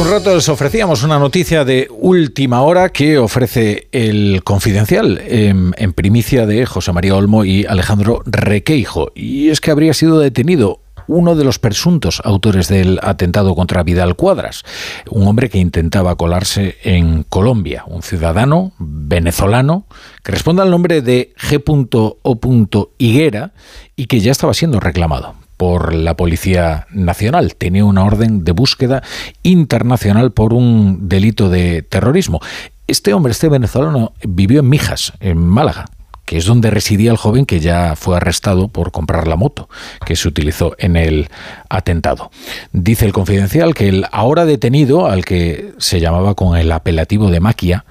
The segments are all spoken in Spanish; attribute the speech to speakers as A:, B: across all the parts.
A: Un rato les ofrecíamos una noticia de última hora que ofrece el Confidencial en, en, primicia de José María Olmo y Alejandro Requeijo. Y es que habría sido detenido uno de los presuntos autores del atentado contra Vidal Cuadras, un hombre que intentaba colarse en Colombia, un ciudadano venezolano que responde al nombre de G.O. Higuera y que ya estaba siendo reclamado por la Policía Nacional. Tenía una orden de búsqueda internacional por un delito de terrorismo. Este hombre, este venezolano, vivió en Mijas, en Málaga que es donde residía el joven que ya fue arrestado por comprar la moto que se utilizó en el atentado. Dice el confidencial que el ahora detenido, al que se llamaba con el apelativo de Maquia,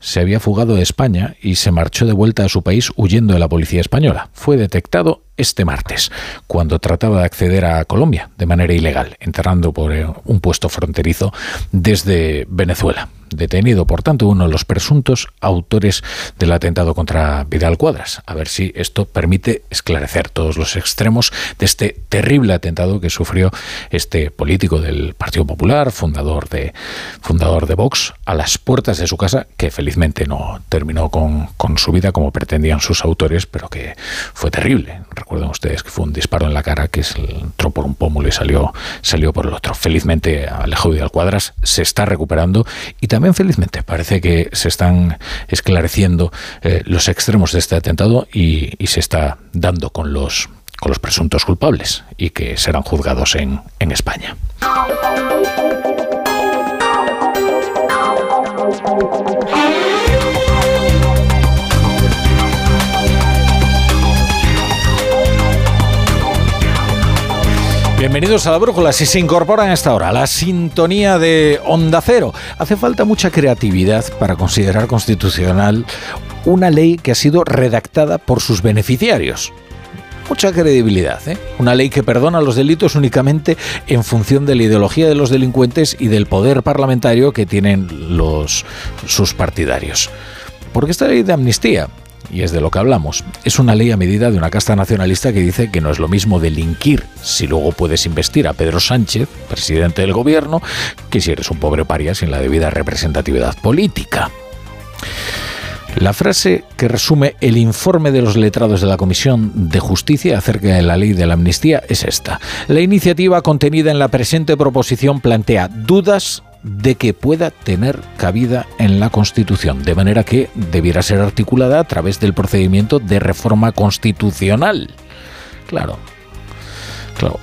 A: se había fugado de España y se marchó de vuelta a su país huyendo de la policía española. Fue detectado este martes, cuando trataba de acceder a Colombia de manera ilegal, entrando por eh, un puesto fronterizo desde Venezuela detenido, por tanto, uno de los presuntos autores del atentado contra Vidal Cuadras. A ver si esto permite esclarecer todos los extremos de este terrible atentado que sufrió este político del Partido Popular, fundador de, fundador de Vox, a las puertas de su casa, que felizmente no terminó con, con su vida como pretendían sus autores, pero que fue terrible. Recuerden ustedes que fue un disparo en la cara que entró por un pómulo y salió, salió por el otro. Felizmente Alejo Vidal Cuadras se está recuperando y también felizmente parece que se están esclareciendo eh, los extremos de este atentado y, y, se está dando con los, con los presuntos culpables y que serán juzgados en, en España. Bienvenidos a la Brújula. Si se incorporan a esta hora, la sintonía de Onda Cero. Hace falta mucha creatividad para considerar constitucional una ley que ha sido redactada por sus beneficiarios. Mucha credibilidad, ¿eh? Una ley que perdona los delitos únicamente en función de la ideología de los delincuentes y del poder parlamentario que tienen los, sus partidarios. Porque esta ley de amnistía y es de lo que hablamos. Es una ley a medida de una casta nacionalista que dice que no es lo mismo delinquir si luego puedes investir a Pedro Sánchez, presidente del gobierno, que si eres un pobre paria sin la debida representatividad política. La frase que resume el informe de los letrados de la Comisión de Justicia acerca de la ley de la amnistía es esta. La iniciativa contenida en la presente proposición plantea dudas de que pueda tener cabida en la Constitución, de manera que debiera ser articulada a través del procedimiento de reforma constitucional. Claro. claro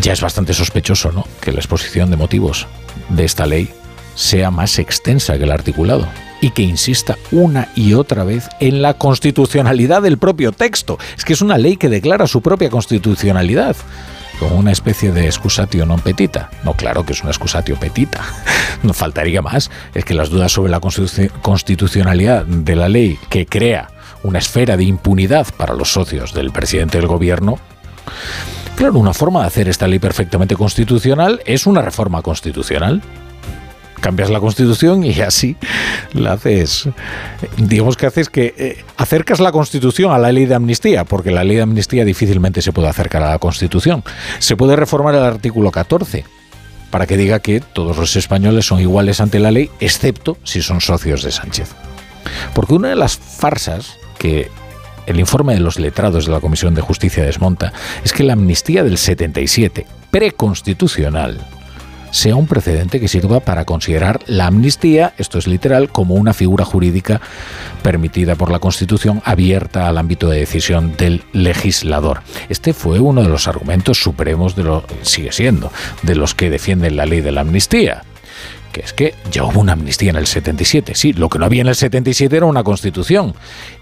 A: ya es bastante sospechoso ¿no? que la exposición de motivos de esta ley sea más extensa que el articulado y que insista una y otra vez en la constitucionalidad del propio texto. Es que es una ley que declara su propia constitucionalidad como una especie de excusatio non petita. No, claro que es una excusatio petita. No faltaría más. Es que las dudas sobre la constitucionalidad de la ley que crea una esfera de impunidad para los socios del presidente del gobierno Claro, una forma de hacer esta ley perfectamente constitucional es una reforma constitucional cambias la constitución y así la haces. Digamos que haces que eh, acercas la constitución a la ley de amnistía, porque la ley de amnistía difícilmente se puede acercar a la constitución. Se puede reformar el artículo 14 para que diga que todos los españoles son iguales ante la ley, excepto si son socios de Sánchez. Porque una de las farsas que el informe de los letrados de la Comisión de Justicia desmonta es que la amnistía del 77, preconstitucional, sea un precedente que sirva para considerar la amnistía, esto es literal, como una figura jurídica permitida por la Constitución abierta al ámbito de decisión del legislador. Este fue uno de los argumentos supremos de lo sigue siendo de los que defienden la ley de la amnistía que es que ya hubo una amnistía en el 77. Sí, lo que no había en el 77 era una constitución.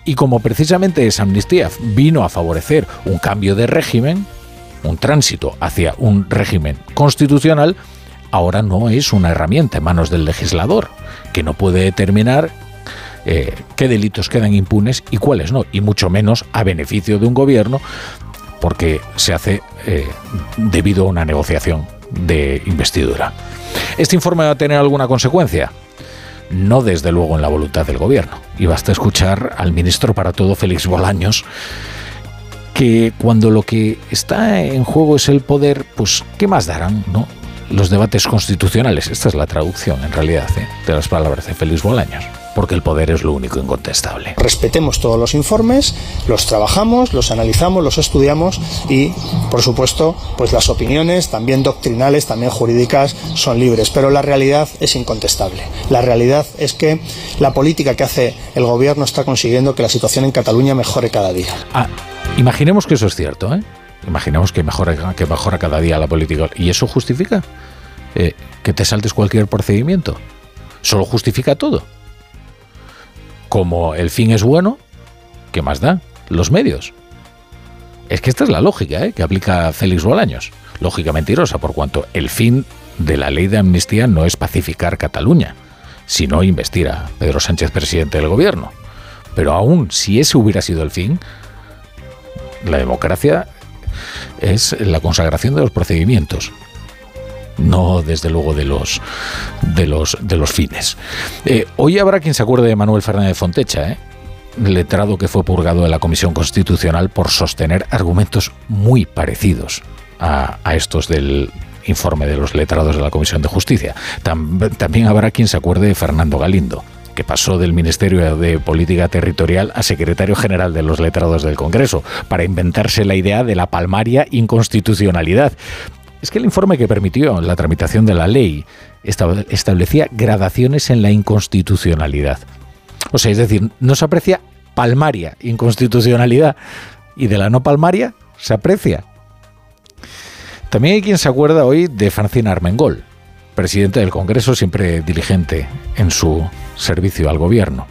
A: Y como precisamente esa amnistía vino a favorecer un cambio de régimen, un tránsito hacia un régimen constitucional, ahora no es una herramienta en manos del legislador, que no puede determinar eh, qué delitos quedan impunes y cuáles no, y mucho menos a beneficio de un gobierno, porque se hace eh, debido a una negociación de investidura. ¿Este informe va a tener alguna consecuencia? No desde luego en la voluntad del gobierno. Y basta escuchar al ministro para todo, Félix Bolaños, que cuando lo que está en juego es el poder, pues ¿qué más darán? ¿no? Los debates constitucionales. Esta es la traducción, en realidad, ¿eh? de las palabras de Félix Bolaños porque el poder es lo único incontestable.
B: Respetemos todos los informes, los trabajamos, los analizamos, los estudiamos y, por supuesto, pues las opiniones, también doctrinales, también jurídicas, son libres. Pero la realidad es incontestable. La realidad es que la política que hace el gobierno está consiguiendo que la situación en Cataluña mejore cada día.
A: Ah, imaginemos que eso es cierto, ¿eh? Imaginemos que mejora, que mejora cada día la política. ¿Y eso justifica eh, que te saltes cualquier procedimiento? ¿Solo justifica todo? Como el fin es bueno, ¿qué más da? Los medios. Es que esta es la lógica ¿eh? que aplica Félix Bolaños. Lógica mentirosa, por cuanto el fin de la ley de amnistía no es pacificar Cataluña, sino investir a Pedro Sánchez presidente del gobierno. Pero aún si ese hubiera sido el fin, la democracia es la consagración de los procedimientos no desde luego de los de los de los fines. Eh, hoy habrá quien se acuerde de Manuel Fernández Fontecha, ¿eh? letrado que fue purgado de la Comisión Constitucional por sostener argumentos muy parecidos a, estos del informe de los letrados de la Comisión de Justicia. también habrá quien se acuerde de Fernando Galindo pasó del Ministerio de Política Territorial a secretario general de los letrados del Congreso, para inventarse la idea de la palmaria inconstitucionalidad. Es que el informe que permitió la tramitación de la ley establecía gradaciones en la inconstitucionalidad. O sea, es decir, no se aprecia palmaria inconstitucionalidad y de la no palmaria se aprecia. También hay quien se acuerda hoy de Francina Armengol, presidente del Congreso, siempre diligente en su servicio al gobierno.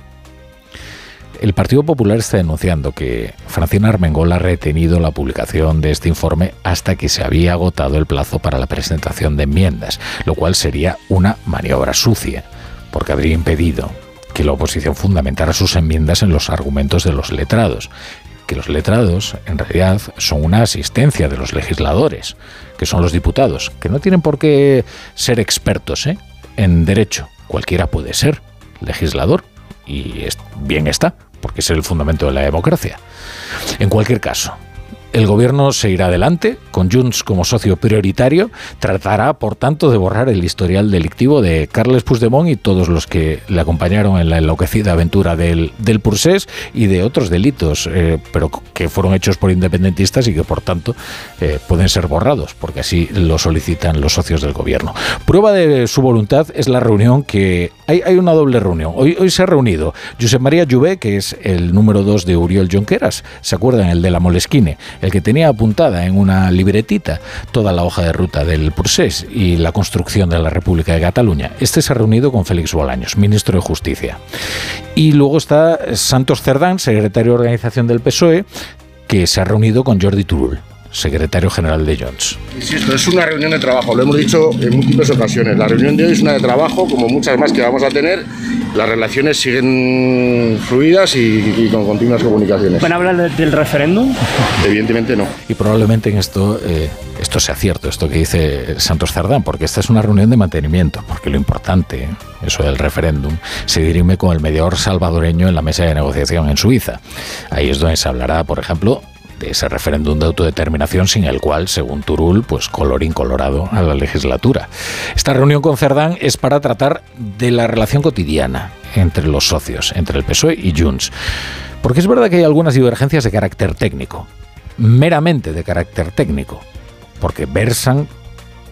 A: El Partido Popular está denunciando que Francina Armengol ha retenido la publicación de este informe hasta que se había agotado el plazo para la presentación de enmiendas, lo cual sería una maniobra sucia, porque habría impedido que la oposición fundamentara sus enmiendas en los argumentos de los letrados, que los letrados en realidad son una asistencia de los legisladores, que son los diputados, que no tienen por qué ser expertos ¿eh? en derecho, cualquiera puede ser legislador y bien está, porque es el fundamento de la democracia. En cualquier caso, el gobierno se irá adelante, con Junts como socio prioritario, tratará, por tanto, de borrar el historial delictivo de Carles Puigdemont y todos los que le acompañaron en la enloquecida aventura del, del Pursés y de otros delitos, eh, pero que fueron hechos por independentistas y que, por tanto, eh, pueden ser borrados, porque así lo solicitan los socios del gobierno. Prueba de su voluntad es la reunión que... Hay, hay una doble reunión. Hoy, se ha reunido Josep María Lluvé, que es el número dos de Uriol Jonqueras, ¿se acuerdan? El de la Molesquine que tenía apuntada en una libretita toda la hoja de ruta del Pursés y la construcción de la República de Cataluña. Este se ha reunido con Félix Bolaños, ministro de Justicia. Y luego está Santos Cerdán, secretario de organización del PSOE, que se ha reunido con Jordi Turul secretario general de Jones.
C: Insisto, es una reunión de trabajo, lo hemos dicho en múltiples ocasiones. La reunión de hoy es una de trabajo, como muchas más que vamos a tener. Las relaciones siguen fluidas y, con continuas comunicaciones.
D: ¿Van a hablar del referéndum?
C: Evidentemente no.
A: Y probablemente en esto, eh, esto sea cierto, esto que dice Santos Cerdán, porque esta es una reunión de mantenimiento, porque lo importante, eso del referéndum, se dirime con el mediador salvadoreño en la mesa de negociación en Suiza. Ahí es donde se hablará, por ejemplo, de ese referéndum de autodeterminación sin el cual, según Turul, pues color incolorado a la legislatura. Esta reunión con Cerdán es para tratar de la relación cotidiana entre los socios, entre el PSOE y Junts. Porque es verdad que hay algunas divergencias de carácter técnico, meramente de carácter técnico, porque versan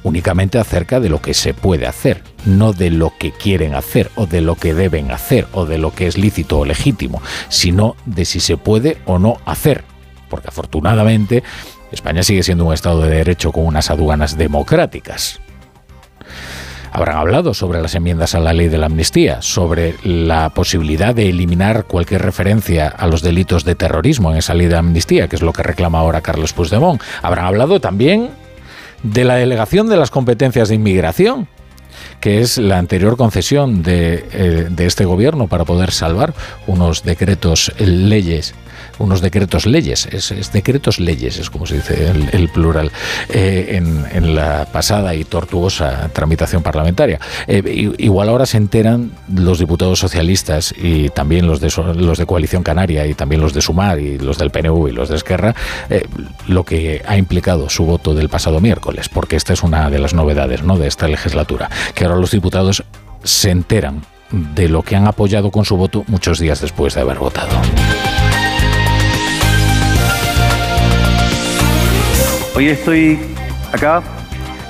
A: únicamente acerca de lo que se puede hacer, no de lo que quieren hacer o de lo que deben hacer o de lo que es lícito o legítimo, sino de si se puede o no hacer porque afortunadamente España sigue siendo un Estado de Derecho con unas aduanas democráticas. Habrán hablado sobre las enmiendas a la ley de la amnistía, sobre la posibilidad de eliminar cualquier referencia a los delitos de terrorismo en esa ley de amnistía, que es lo que reclama ahora Carlos Puigdemont. Habrán hablado también de la delegación de las competencias de inmigración, que es la anterior concesión de, eh, de este gobierno para poder salvar unos decretos leyes unos decretos leyes, es, decretos leyes, es como se dice el, plural, eh, en, la pasada y tortuosa tramitación parlamentaria. Eh, igual ahora se enteran los diputados socialistas y también los de, los de Coalición Canaria y también los de Sumar y los del PNV y los de Esquerra, eh, lo que ha implicado su voto del pasado miércoles, porque esta es una de las novedades ¿no? de esta legislatura, que ahora los diputados se enteran de lo que han apoyado con su voto muchos días después de haber votado.
D: Hoy estoy acá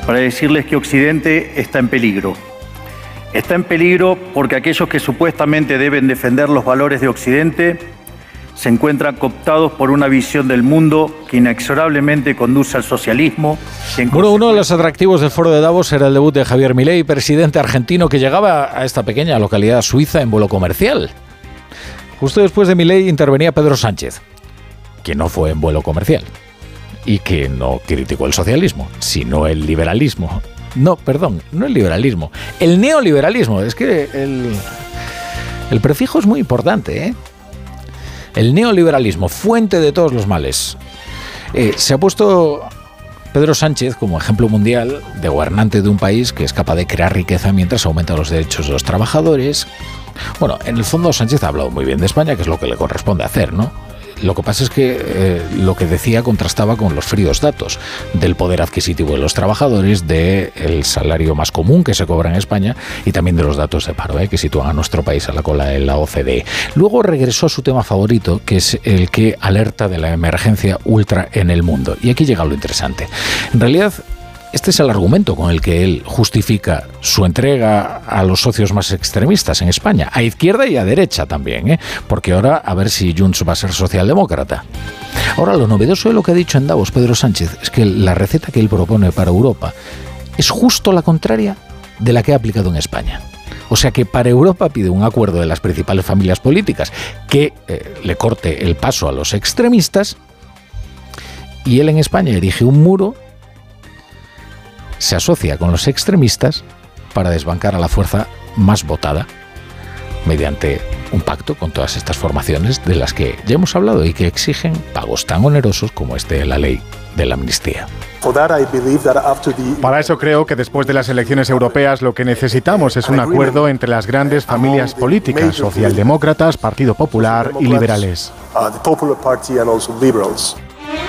D: para decirles que Occidente está en peligro. Está en peligro porque aquellos que supuestamente deben defender los valores de Occidente se encuentran cooptados por una visión del mundo que inexorablemente conduce al socialismo.
A: Bueno, uno de los atractivos del foro de Davos era el debut de Javier Milei, presidente argentino que llegaba a esta pequeña localidad suiza en vuelo comercial. Justo después de Milei intervenía Pedro Sánchez, que no fue en vuelo comercial y que no criticó el socialismo, sino el liberalismo. No, perdón, no el liberalismo, el neoliberalismo. Es que el, el prefijo es muy importante, ¿eh? El neoliberalismo, fuente de todos los males. Eh, se ha puesto Pedro Sánchez como ejemplo mundial de gobernante de un país que es capaz de crear riqueza mientras aumenta los derechos de los trabajadores. Bueno, en el fondo Sánchez ha hablado muy bien de España, que es lo que le corresponde hacer, ¿no? Lo que pasa es que eh, lo que decía contrastaba con los fríos datos del poder adquisitivo de los trabajadores, del salario más común que se cobra en España y también de los datos de paro, eh, que sitúan a nuestro país a la cola de la OCDE. Luego regresó a su tema favorito, que es el que alerta de la emergencia ultra en el mundo. Y aquí llega lo interesante. En realidad, este es el argumento con el que él justifica su entrega a los socios más extremistas en España, a izquierda y a derecha también, ¿eh? porque ahora a ver si Junts va a ser socialdemócrata. Ahora, lo novedoso de lo que ha dicho en Davos Pedro Sánchez es que la receta que él propone para Europa es justo la contraria de la que ha aplicado en España. O sea que para Europa pide un acuerdo de las principales familias políticas que eh, le corte el paso a los extremistas y él en España erige un muro se asocia con los extremistas para desbancar a la fuerza más votada mediante un pacto con todas estas formaciones de las que ya hemos hablado y que exigen pagos tan onerosos como este de la ley de la amnistía.
E: Para eso creo que después de las elecciones europeas lo que necesitamos es un acuerdo entre las grandes familias políticas, socialdemócratas, Partido Popular y liberales.